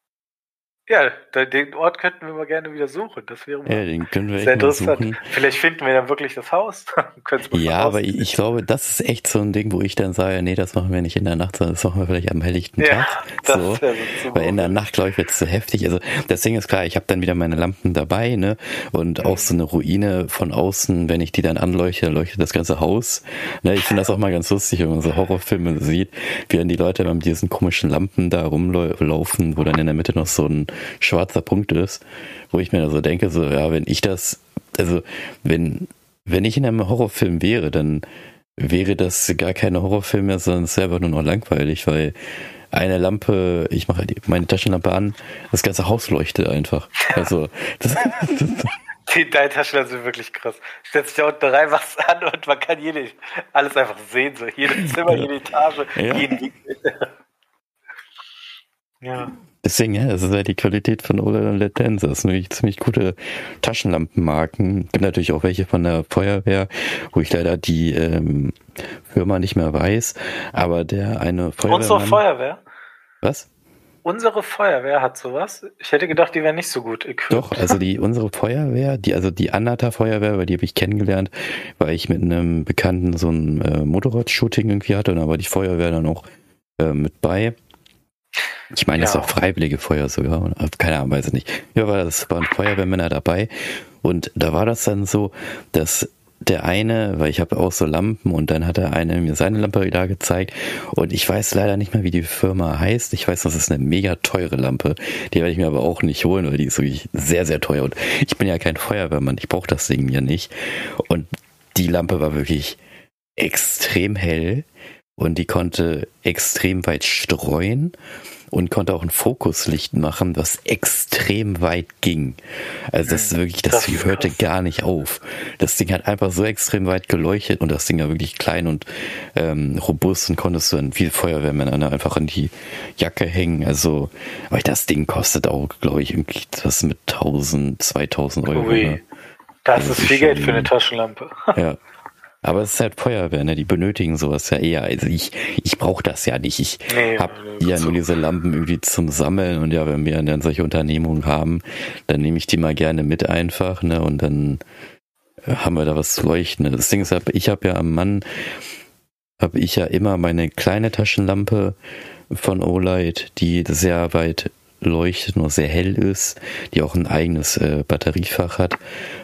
S2: ja, den Ort könnten wir mal gerne wieder suchen. Das wäre
S1: ja, den können wir sehr interessant. Suchen.
S2: Vielleicht finden wir dann wirklich das Haus.
S1: ja, aber ich, ich, glaube, das ist echt so ein Ding, wo ich dann sage, nee, das machen wir nicht in der Nacht, sondern das machen wir vielleicht am helllichten ja, Tag. So. so Weil in der Nacht, glaube ich, wird es zu heftig. Also das Ding ist klar, ich habe dann wieder meine Lampen dabei, ne? Und mhm. auch so eine Ruine von außen, wenn ich die dann anleuchte, leuchtet das ganze Haus. Ne? Ich finde das auch mal ganz lustig, wenn man so Horrorfilme sieht, wie dann die Leute mit diesen komischen Lampen da rumlaufen, wo dann in der Mitte noch so ein schwarzer Punkt ist, wo ich mir so denke, so, ja, wenn ich das, also, wenn, wenn ich in einem Horrorfilm wäre, dann wäre das gar keine Horrorfilm mehr, sondern es wäre einfach nur noch langweilig, weil eine Lampe, ich mache meine Taschenlampe an, das ganze Haus leuchtet einfach. Also, das,
S2: Die, deine Taschenlampe sind wirklich krass. Stellt sich da unten rein was an und man kann jede, alles einfach sehen, so jedes Zimmer, jede Etage, ja. jeden Winkel.
S1: Ja. Deswegen, ja, das ist halt die Qualität von Ola und Dance. Das sind ziemlich gute Taschenlampenmarken. Gibt natürlich auch welche von der Feuerwehr, wo ich leider die ähm, Firma nicht mehr weiß. Aber der eine
S2: Feuerwehr. Unsere Feuerwehr?
S1: Was?
S2: Unsere Feuerwehr hat sowas. Ich hätte gedacht, die wäre nicht so gut
S1: equipped. Doch, also die unsere Feuerwehr, die also die Anata Feuerwehr, weil die habe ich kennengelernt, weil ich mit einem Bekannten so ein äh, Motorrad-Shooting irgendwie hatte und da war die Feuerwehr dann auch äh, mit bei. Ich meine, ja. das ist auch freiwillige Feuer sogar. Keine Ahnung, weiß ich nicht. Ja, aber das waren Feuerwehrmänner dabei. Und da war das dann so, dass der eine, weil ich habe auch so Lampen und dann hat der eine mir seine Lampe da gezeigt und ich weiß leider nicht mehr, wie die Firma heißt. Ich weiß, das ist eine mega teure Lampe. Die werde ich mir aber auch nicht holen, weil die ist wirklich sehr, sehr teuer und ich bin ja kein Feuerwehrmann. Ich brauche das Ding ja nicht. Und die Lampe war wirklich extrem hell und die konnte extrem weit streuen und konnte auch ein Fokuslicht machen, was extrem weit ging. Also das ist wirklich, das, das hörte gar nicht auf. Das Ding hat einfach so extrem weit geleuchtet und das Ding war wirklich klein und ähm, robust und konntest du dann viel Feuerwehrmänner einfach in die Jacke hängen. Also, aber das Ding kostet auch, glaube ich, irgendwie das mit 1000, 2000 Euro. Ui. Ne?
S2: Das also ist viel Geld für eine Taschenlampe.
S1: Ja. Aber es ist halt Feuerwehr, ne? Die benötigen sowas ja eher. Also ich, ich brauche das ja nicht. Ich nee, habe ja nur diese Lampen irgendwie zum Sammeln und ja, wenn wir dann solche Unternehmungen haben, dann nehme ich die mal gerne mit einfach, ne? Und dann äh, haben wir da was zu leuchten. Das Ding ist, ich habe ja am Mann, habe ich ja immer meine kleine Taschenlampe von Olight, die sehr weit leuchtet, nur sehr hell ist, die auch ein eigenes äh, Batteriefach hat.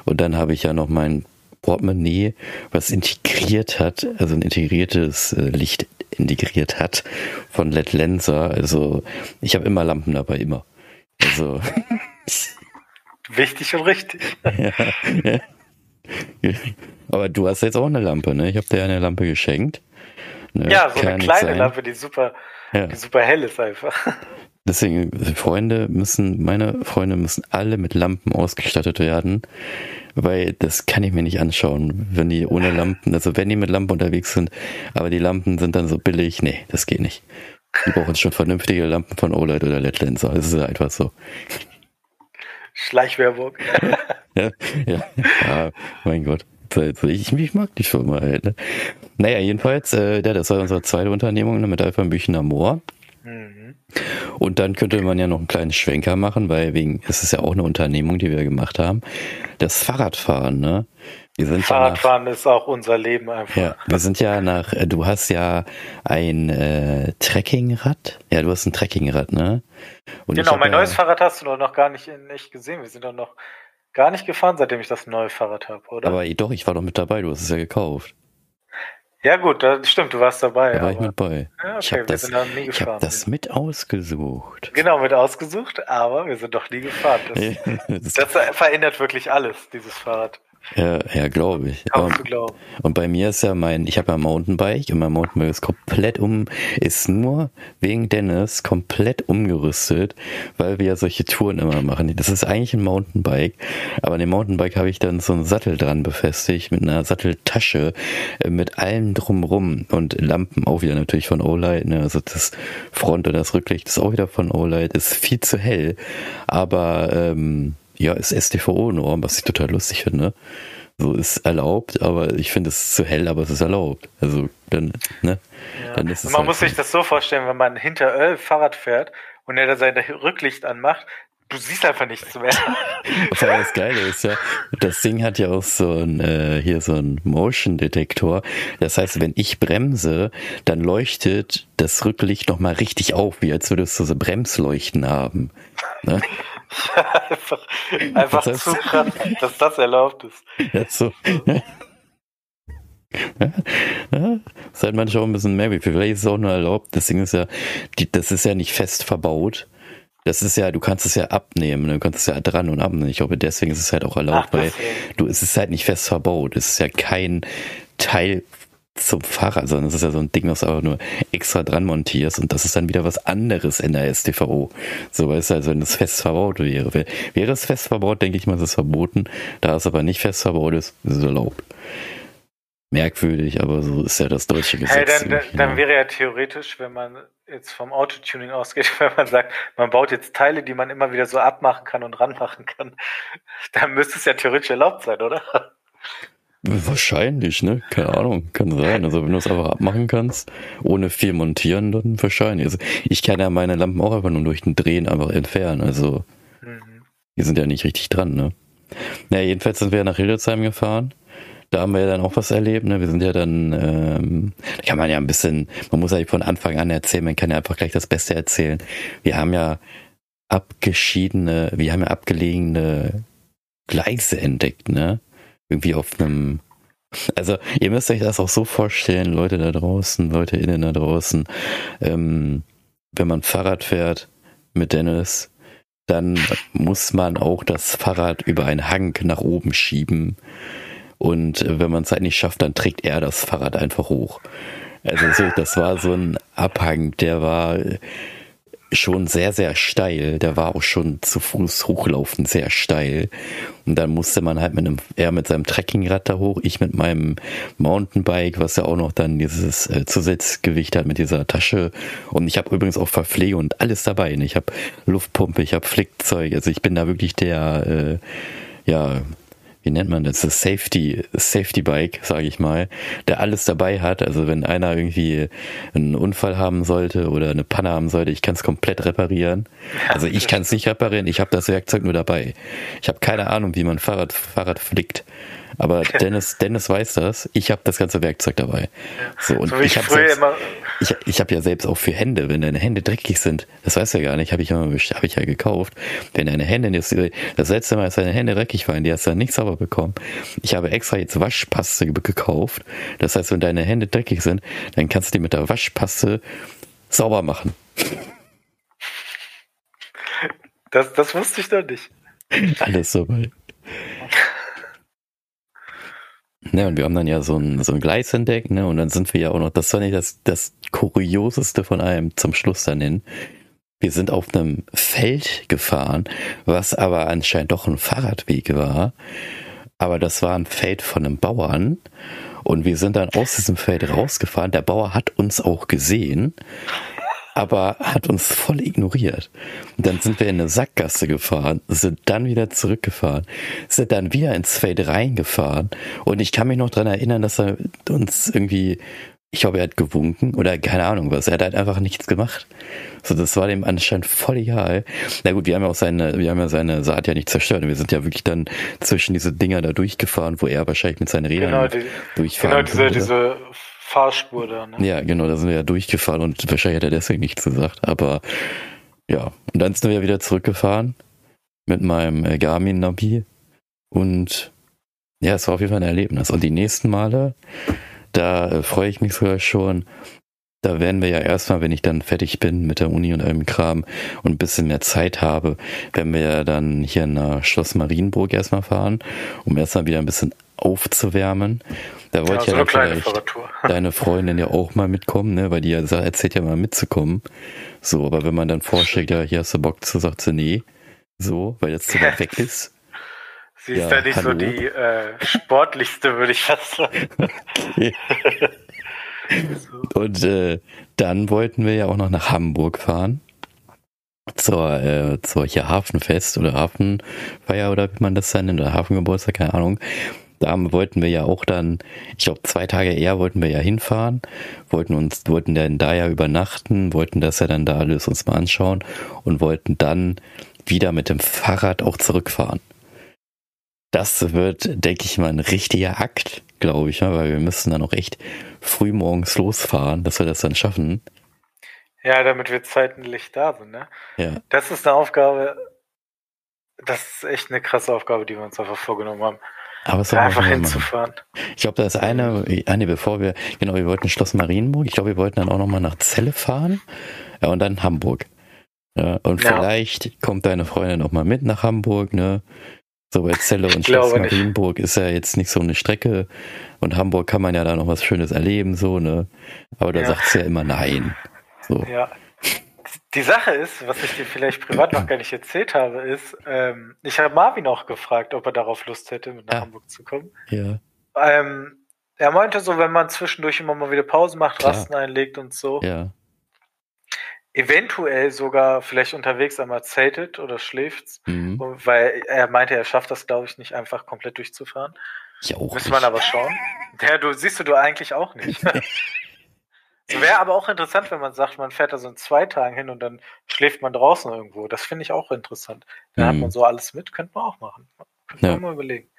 S1: Und dann habe ich ja noch mein Portemonnaie, was integriert hat, also ein integriertes äh, Licht integriert hat von LED Lenser. Also ich habe immer Lampen dabei, immer. Also
S2: wichtig und richtig. ja, ja.
S1: Aber du hast jetzt auch eine Lampe, ne? Ich habe dir eine Lampe geschenkt.
S2: Ne? Ja, so Kann eine kleine Lampe, die super, ja. die super hell ist einfach.
S1: Deswegen, Freunde müssen, meine Freunde müssen alle mit Lampen ausgestattet werden, weil das kann ich mir nicht anschauen, wenn die ohne Lampen, also wenn die mit Lampen unterwegs sind, aber die Lampen sind dann so billig, nee, das geht nicht. Die brauchen schon vernünftige Lampen von OLED oder LED Lenser, das ist einfach so.
S2: Schleichwerbung.
S1: ja, ja, ja, mein Gott. Ich, ich mag die Firma halt. Ne? Naja, jedenfalls, äh, das war unsere zweite Unternehmung ne, mit Alpha Büchener Moor. Mhm. Und dann könnte man ja noch einen kleinen Schwenker machen, weil wegen, es ist ja auch eine Unternehmung, die wir gemacht haben. Das Fahrradfahren, ne?
S2: Wir sind Fahrradfahren ja nach, ist auch unser Leben einfach.
S1: Ja, wir sind ja nach, äh, du hast ja ein äh, Trekkingrad. Ja, du hast ein Trekkingrad, ne?
S2: Und genau, mein ja, neues Fahrrad hast du noch gar nicht, nicht gesehen. Wir sind doch noch gar nicht gefahren, seitdem ich das neue Fahrrad habe, oder?
S1: Aber doch, ich war doch mit dabei, du hast es ja gekauft.
S2: Ja gut, das stimmt, du warst dabei.
S1: Da war ich mit bei. Ja, okay, ich habe das, ich hab das mit ausgesucht.
S2: Genau, mit ausgesucht, aber wir sind doch nie gefahren. Das, das verändert wirklich alles, dieses Fahrrad.
S1: Ja, ja glaube ich. Um, und bei mir ist ja mein, ich habe ja ein Mountainbike und mein Mountainbike ist komplett um, ist nur wegen Dennis komplett umgerüstet, weil wir ja solche Touren immer machen. Das ist eigentlich ein Mountainbike, aber an dem Mountainbike habe ich dann so einen Sattel dran befestigt mit einer Satteltasche, äh, mit allem drumrum und Lampen auch wieder natürlich von Olight, ne? also das Front und das Rücklicht ist auch wieder von Olight, ist viel zu hell, aber ähm, ja, ist STVO-Norm, was ich total lustig finde. So ist erlaubt, aber ich finde es zu hell, aber es ist erlaubt. Also dann, ne?
S2: Ja. Dann ist es man halt muss sich das so vorstellen, wenn man hinter Öl Fahrrad fährt und er da sein Rücklicht anmacht, du siehst einfach nichts mehr.
S1: Aber das Geile ist ja, das Ding hat ja auch so ein, äh, hier so ein Motion-Detektor. Das heißt, wenn ich bremse, dann leuchtet das Rücklicht nochmal richtig auf, wie als würdest du so Bremsleuchten haben. Ne?
S2: einfach einfach das zu krass, dass das erlaubt ist.
S1: Ja, so. Ja, ja, ist halt manchmal auch ein bisschen merkwürdig. Vielleicht ist es auch nur erlaubt. Das Ding ist ja, die, das ist ja nicht fest verbaut. Das ist ja, du kannst es ja abnehmen, du kannst es ja dran und abnehmen. Ich glaube, deswegen ist es halt auch erlaubt, Ach, weil du, es ist halt nicht fest verbaut. Es ist ja kein Teil zum Fahrrad, sondern es ist ja so ein Ding, was du aber nur extra dran montierst und das ist dann wieder was anderes in der STVO. So weißt du, also wenn es fest verbaut wäre. Wäre es fest verbaut, denke ich mal, ist es verboten. Da es aber nicht fest verbaut ist, ist es erlaubt. Merkwürdig, aber so ist ja das deutsche Gesetz.
S2: Hey, dann, dann, dann wäre ja theoretisch, wenn man jetzt vom Autotuning ausgeht, wenn man sagt, man baut jetzt Teile, die man immer wieder so abmachen kann und ranmachen kann, dann müsste es ja theoretisch erlaubt sein, oder?
S1: Wahrscheinlich, ne? Keine Ahnung, kann sein. Also wenn du es einfach abmachen kannst, ohne viel montieren, dann wahrscheinlich. Also ich kann ja meine Lampen auch einfach nur durch den Drehen einfach entfernen. Also mhm. die sind ja nicht richtig dran, ne? Naja, jedenfalls sind wir nach Hildesheim gefahren. Da haben wir ja dann auch was erlebt, ne? Wir sind ja dann, ähm, da kann man ja ein bisschen, man muss ja von Anfang an erzählen, man kann ja einfach gleich das Beste erzählen. Wir haben ja abgeschiedene, wir haben ja abgelegene Gleise entdeckt, ne? Irgendwie auf einem also ihr müsst euch das auch so vorstellen, Leute da draußen, Leute innen da draußen, ähm, wenn man Fahrrad fährt mit Dennis, dann muss man auch das Fahrrad über einen Hang nach oben schieben. Und wenn man es halt nicht schafft, dann trägt er das Fahrrad einfach hoch. Also das war so ein Abhang, der war schon sehr, sehr steil. Der war auch schon zu Fuß hochlaufen sehr steil. Und dann musste man halt mit einem, er mit seinem Trekkingrad da hoch, ich mit meinem Mountainbike, was ja auch noch dann dieses äh, Zusatzgewicht hat mit dieser Tasche. Und ich habe übrigens auch Verpflege und alles dabei. Ich habe Luftpumpe, ich habe Flickzeug. Also ich bin da wirklich der, äh, ja, wie nennt man das, das Safety, Safety Bike, sage ich mal, der alles dabei hat. Also wenn einer irgendwie einen Unfall haben sollte oder eine Panne haben sollte, ich kann es komplett reparieren. Also ich kann es nicht reparieren, ich habe das Werkzeug nur dabei. Ich habe keine Ahnung, wie man Fahrrad, Fahrrad flickt. Aber Dennis, Dennis weiß das. Ich habe das ganze Werkzeug dabei. So, und so ich habe ich, ich hab ja selbst auch für Hände, wenn deine Hände dreckig sind, das weißt du ja gar nicht, habe ich immer hab ich ja gekauft. Wenn deine Hände jetzt, das letzte Mal, als deine Hände dreckig waren, die hast du dann nicht sauber bekommen. Ich habe extra jetzt Waschpaste gekauft. Das heißt, wenn deine Hände dreckig sind, dann kannst du die mit der Waschpaste sauber machen.
S2: Das, das wusste ich doch nicht.
S1: Alles soweit. Ne, und wir haben dann ja so ein, so ein Gleis entdeckt, ne, und dann sind wir ja auch noch, das war nicht das, das Kurioseste von allem zum Schluss dann hin. wir sind auf einem Feld gefahren, was aber anscheinend doch ein Fahrradweg war. Aber das war ein Feld von einem Bauern. Und wir sind dann aus diesem Feld rausgefahren. Der Bauer hat uns auch gesehen, aber hat uns voll ignoriert. Und dann sind wir in eine Sackgasse gefahren, sind dann wieder zurückgefahren, sind dann wieder ins Feld reingefahren. Und ich kann mich noch dran erinnern, dass er uns irgendwie ich glaube, er hat gewunken oder keine Ahnung was. Er hat halt einfach nichts gemacht. So, das war dem anscheinend voll egal. Na gut, wir haben ja auch seine, wir haben ja seine Saat ja nicht zerstört. Wir sind ja wirklich dann zwischen diese Dinger da durchgefahren, wo er wahrscheinlich mit seinen Rädern
S2: genau, die,
S1: durchfahren
S2: Genau, diese, diese Fahrspur da. Ne?
S1: Ja, genau, da sind wir ja durchgefahren und wahrscheinlich hat er deswegen nichts gesagt. Aber ja, und dann sind wir wieder zurückgefahren mit meinem äh, Garmin Nabi und ja, es war auf jeden Fall ein Erlebnis. Und die nächsten Male da äh, freue ich mich sogar schon. Da werden wir ja erstmal, wenn ich dann fertig bin mit der Uni und allem Kram und ein bisschen mehr Zeit habe, werden wir ja dann hier nach Schloss Marienburg erstmal fahren, um erstmal wieder ein bisschen aufzuwärmen. Da wollte ja, so ja vielleicht deine Freundin ja auch mal mitkommen, ne? weil die ja erzählt ja mal mitzukommen. So, aber wenn man dann vorschlägt, ja, hier hast du Bock zu, sagt sie nee. So, weil jetzt zu weit weg ist.
S2: Sie ist ja, ja nicht hallo. so die äh, sportlichste, würde ich fast sagen.
S1: Und äh, dann wollten wir ja auch noch nach Hamburg fahren. Zur, äh, zur hier Hafenfest oder Hafenfeier oder wie man das dann nennt, oder Hafengeburtstag, keine Ahnung. Da wollten wir ja auch dann, ich glaube, zwei Tage eher wollten wir ja hinfahren, wollten uns, wollten dann da ja übernachten, wollten das ja dann da alles uns mal anschauen und wollten dann wieder mit dem Fahrrad auch zurückfahren. Das wird, denke ich mal, ein richtiger Akt, glaube ich, weil wir müssen dann auch echt früh morgens losfahren, dass wir das dann schaffen.
S2: Ja, damit wir zeitlich da sind, ne?
S1: Ja.
S2: Das ist eine Aufgabe, das ist echt eine krasse Aufgabe, die wir uns einfach vorgenommen haben.
S1: Aber es einfach hinzufahren. Ich glaube, das ist eine, eine, bevor wir, genau, wir wollten Schloss Marienburg, ich glaube, wir wollten dann auch nochmal nach Celle fahren ja, und dann Hamburg. Ja, und ja. vielleicht kommt deine Freundin auch mal mit nach Hamburg, ne? So bei Celle und Schloss Marienburg ist ja jetzt nicht so eine Strecke und Hamburg kann man ja da noch was Schönes erleben, so, ne? Aber da ja. sagt sie ja immer nein. So.
S2: Ja. Die Sache ist, was ich dir vielleicht privat noch gar nicht erzählt habe, ist, ähm, ich habe Marvin auch gefragt, ob er darauf Lust hätte, mit nach ja. Hamburg zu kommen.
S1: Ja.
S2: Ähm, er meinte so, wenn man zwischendurch immer mal wieder Pause macht, Klar. Rasten einlegt und so,
S1: ja
S2: eventuell sogar vielleicht unterwegs einmal zeltet oder schläft,
S1: mhm.
S2: weil er meinte, er schafft das, glaube ich, nicht einfach komplett durchzufahren.
S1: Ich auch.
S2: Müsste man aber schauen. Ja, du siehst du du eigentlich auch nicht. Wäre aber auch interessant, wenn man sagt, man fährt da so in zwei Tagen hin und dann schläft man draußen irgendwo. Das finde ich auch interessant. Da mhm. hat man so alles mit, könnte man auch machen. Könnte ja. man mal überlegen.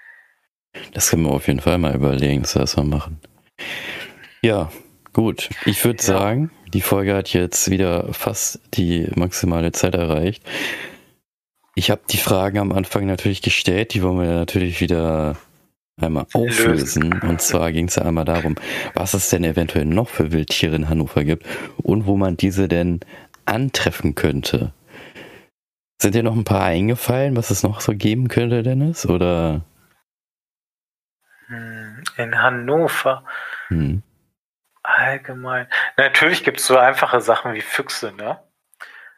S1: Das können wir auf jeden Fall mal überlegen, das mal machen. Ja, gut. Ich würde ja. sagen, die Folge hat jetzt wieder fast die maximale Zeit erreicht. Ich habe die Fragen am Anfang natürlich gestellt, die wollen wir natürlich wieder einmal auflösen. Und zwar ging es ja einmal darum, was es denn eventuell noch für Wildtiere in Hannover gibt und wo man diese denn antreffen könnte. Sind dir noch ein paar eingefallen, was es noch so geben könnte, Dennis? Oder?
S2: Hm, in Hannover.
S1: Hm.
S2: Allgemein. Natürlich gibt es so einfache Sachen wie Füchse, ne?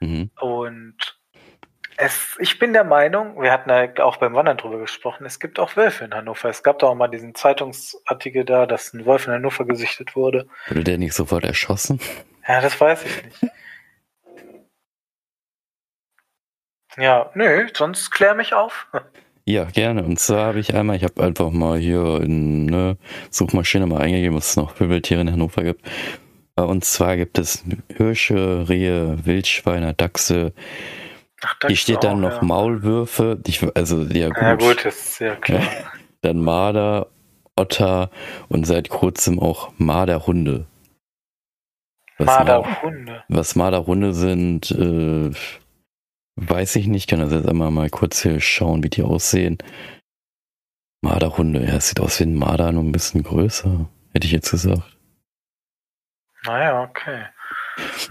S1: Mhm.
S2: Und es, ich bin der Meinung, wir hatten ja auch beim Wandern drüber gesprochen, es gibt auch Wölfe in Hannover. Es gab da auch mal diesen Zeitungsartikel da, dass ein Wolf in Hannover gesichtet wurde.
S1: Wurde der nicht sofort erschossen?
S2: Ja, das weiß ich nicht. ja, nö, sonst klär mich auf.
S1: Ja, gerne. Und zwar habe ich einmal, ich habe einfach mal hier in eine Suchmaschine mal eingegeben, was es noch für Wildtiere in Hannover gibt. Äh, und zwar gibt es Hirsche, Rehe, Wildschweine, Dachse. Ach, Hier steht dann auch, noch ja. Maulwürfe. Ich, also, ja gut.
S2: Ja gut, das ist ja klar.
S1: dann Marder, Otter und seit kurzem auch Marderhunde.
S2: Marderhunde.
S1: Was Marderhunde sind, äh, Weiß ich nicht, kann also jetzt einmal mal kurz hier schauen, wie die aussehen. Marderhunde, ja, es sieht aus wie ein Marder, nur ein bisschen größer, hätte ich jetzt gesagt.
S2: Naja, okay.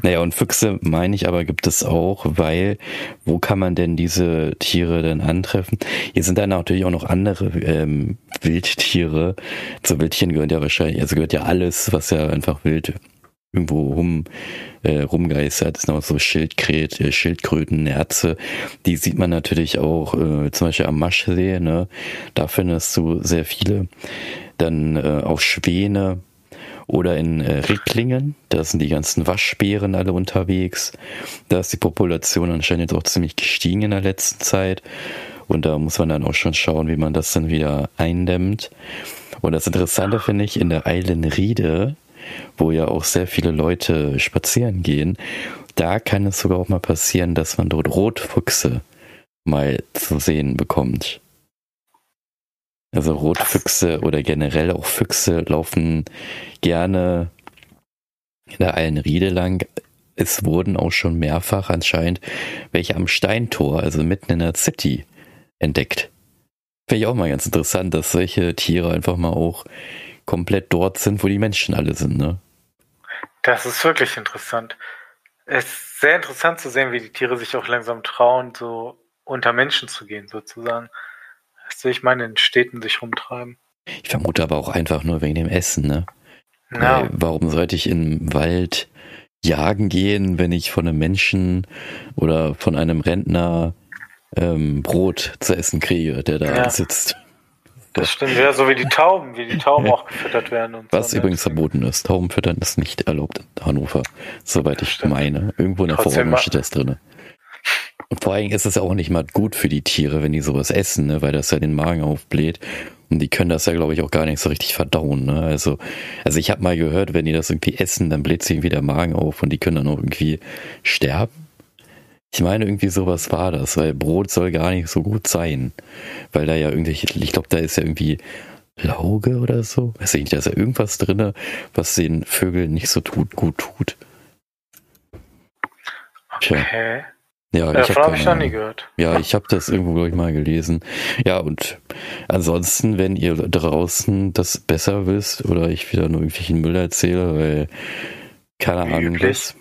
S1: Naja, und Füchse meine ich aber gibt es auch, weil wo kann man denn diese Tiere denn antreffen? Hier sind dann natürlich auch noch andere ähm, Wildtiere. Zu Wildtieren gehört ja wahrscheinlich, also gehört ja alles, was ja einfach wild irgendwo rum, äh, rumgeistert. Das sind auch so Schildkrät, äh, Schildkröten, Nerze. Die sieht man natürlich auch äh, zum Beispiel am Maschsee. Ne? Da findest du sehr viele. Dann äh, auch Schwäne oder in äh, Ricklingen. Da sind die ganzen Waschbären alle unterwegs. Da ist die Population anscheinend auch ziemlich gestiegen in der letzten Zeit. Und da muss man dann auch schon schauen, wie man das dann wieder eindämmt. Und das Interessante finde ich in der Eilenriede, wo ja auch sehr viele Leute spazieren gehen, da kann es sogar auch mal passieren, dass man dort Rotfüchse mal zu sehen bekommt. Also Rotfüchse oder generell auch Füchse laufen gerne in der Eilenriede lang. Es wurden auch schon mehrfach anscheinend welche am Steintor, also mitten in der City, entdeckt. Finde ich auch mal ganz interessant, dass solche Tiere einfach mal auch komplett dort sind, wo die Menschen alle sind, ne?
S2: Das ist wirklich interessant. Es ist sehr interessant zu sehen, wie die Tiere sich auch langsam trauen, so unter Menschen zu gehen, sozusagen. Das sehe ich meine in Städten sich rumtreiben.
S1: Ich vermute aber auch einfach nur wegen dem Essen, ne?
S2: Ja.
S1: Weil, warum sollte ich im Wald jagen gehen, wenn ich von einem Menschen oder von einem Rentner ähm, Brot zu essen kriege, der da
S2: Ja.
S1: sitzt.
S2: Das stimmt, ja, so wie die Tauben, wie die Tauben auch gefüttert werden. Und
S1: Was
S2: so, ne?
S1: übrigens verboten ist. Taubenfüttern ist nicht erlaubt in Hannover, soweit ich meine. Irgendwo in der
S2: Trotzdem
S1: Verordnung steht das drin. Und vor allem ist es auch nicht mal gut für die Tiere, wenn die sowas essen, ne? weil das ja den Magen aufbläht. Und die können das ja, glaube ich, auch gar nicht so richtig verdauen. Ne? Also, also ich habe mal gehört, wenn die das irgendwie essen, dann bläht sich irgendwie der Magen auf und die können dann auch irgendwie sterben. Ich meine, irgendwie sowas war das, weil Brot soll gar nicht so gut sein. Weil da ja irgendwelche, ich glaube, da ist ja irgendwie Lauge oder so. Weiß ich nicht, da ist ja irgendwas drinne, was den Vögeln nicht so tut, gut tut. Tja, Ja,
S2: Davon
S1: ich habe
S2: ich noch nie gehört.
S1: Ja, ich habe das irgendwo, glaube ich, mal gelesen. Ja, und ansonsten, wenn ihr draußen das besser wisst oder ich wieder nur irgendwelchen Müll erzähle, weil keine
S2: Wie
S1: Ahnung,
S2: üblich.
S1: was.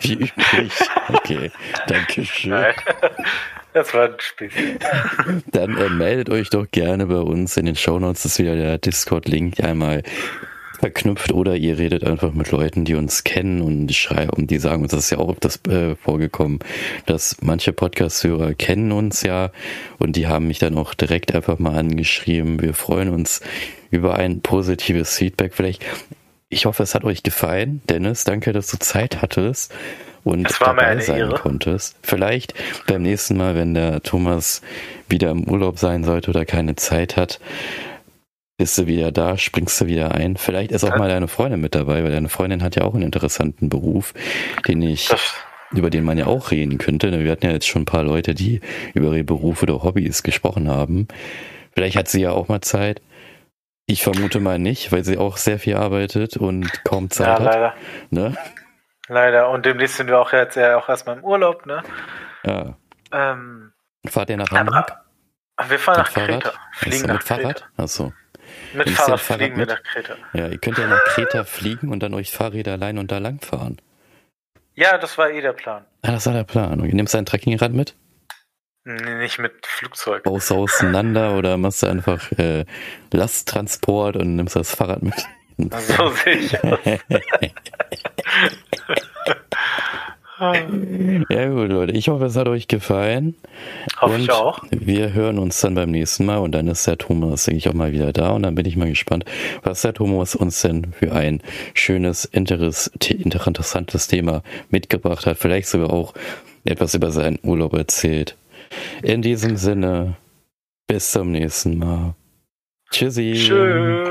S1: Wie üblich. Okay, danke schön.
S2: Nein. Das war ein Spiel.
S1: Dann äh, meldet euch doch gerne bei uns. In den Shownotes ist wieder der Discord-Link einmal verknüpft oder ihr redet einfach mit Leuten, die uns kennen und die schreiben und die sagen uns, das ist ja auch das äh, vorgekommen, dass manche Podcast-Hörer kennen uns ja und die haben mich dann auch direkt einfach mal angeschrieben. Wir freuen uns über ein positives Feedback. Vielleicht, ich hoffe, es hat euch gefallen. Dennis, danke, dass du Zeit hattest und dabei sein
S2: Ehre.
S1: konntest. Vielleicht beim nächsten Mal, wenn der Thomas wieder im Urlaub sein sollte oder keine Zeit hat, bist du wieder da, springst du wieder ein. Vielleicht ist auch
S2: Ja.
S1: mal deine Freundin mit dabei, weil deine Freundin hat ja auch einen interessanten Beruf, den ich,
S2: Das,
S1: über den man ja auch reden könnte. Wir hatten ja jetzt schon ein paar Leute, die über ihre Berufe oder Hobbys gesprochen haben. Vielleicht hat sie ja auch mal Zeit. Ich vermute mal nicht, weil sie auch sehr viel arbeitet und kaum
S2: ja,
S1: Zeit hat.
S2: leider.
S1: Ne?
S2: Leider. Und demnächst sind wir auch jetzt ja auch erstmal im Urlaub, ne?
S1: Ja.
S2: Ähm,
S1: Fahrt ihr nach Hamburg?
S2: wir fahren
S1: Mit
S2: nach
S1: Fahrrad?
S2: Kreta. Fliegen nach
S1: mit Fahrrad?
S2: Kreta.
S1: Achso.
S2: Mit Fahrrad
S1: das Fahrrad
S2: fliegen wir
S1: mit?
S2: nach Kreta.
S1: Ja, ihr könnt ja nach Kreta fliegen und dann euch Fahrräder leihen und da lang fahren.
S2: Ja, das war eh der Plan.
S1: Ah, das war der Plan. Und du nimmst dein Trekkingrad mit?
S2: Nee, nicht mit Flugzeug.
S1: Baust du auseinander oder machst du einfach äh, Lasttransport und nimmst das Fahrrad mit?
S2: So sehe ich aus.
S1: Ja gut, Leute. Ich hoffe, es hat euch gefallen.
S2: Hoffe
S1: und
S2: ich auch.
S1: Wir hören uns dann beim nächsten Mal und dann ist der Thomas, denke ich, auch mal wieder da und dann bin ich mal gespannt, was der Thomas uns denn für ein schönes, interes- te- interessantes Thema mitgebracht hat. Vielleicht sogar auch etwas über seinen Urlaub erzählt. In diesem Sinne, bis zum nächsten Mal. Tschüssi.
S2: Tschüss.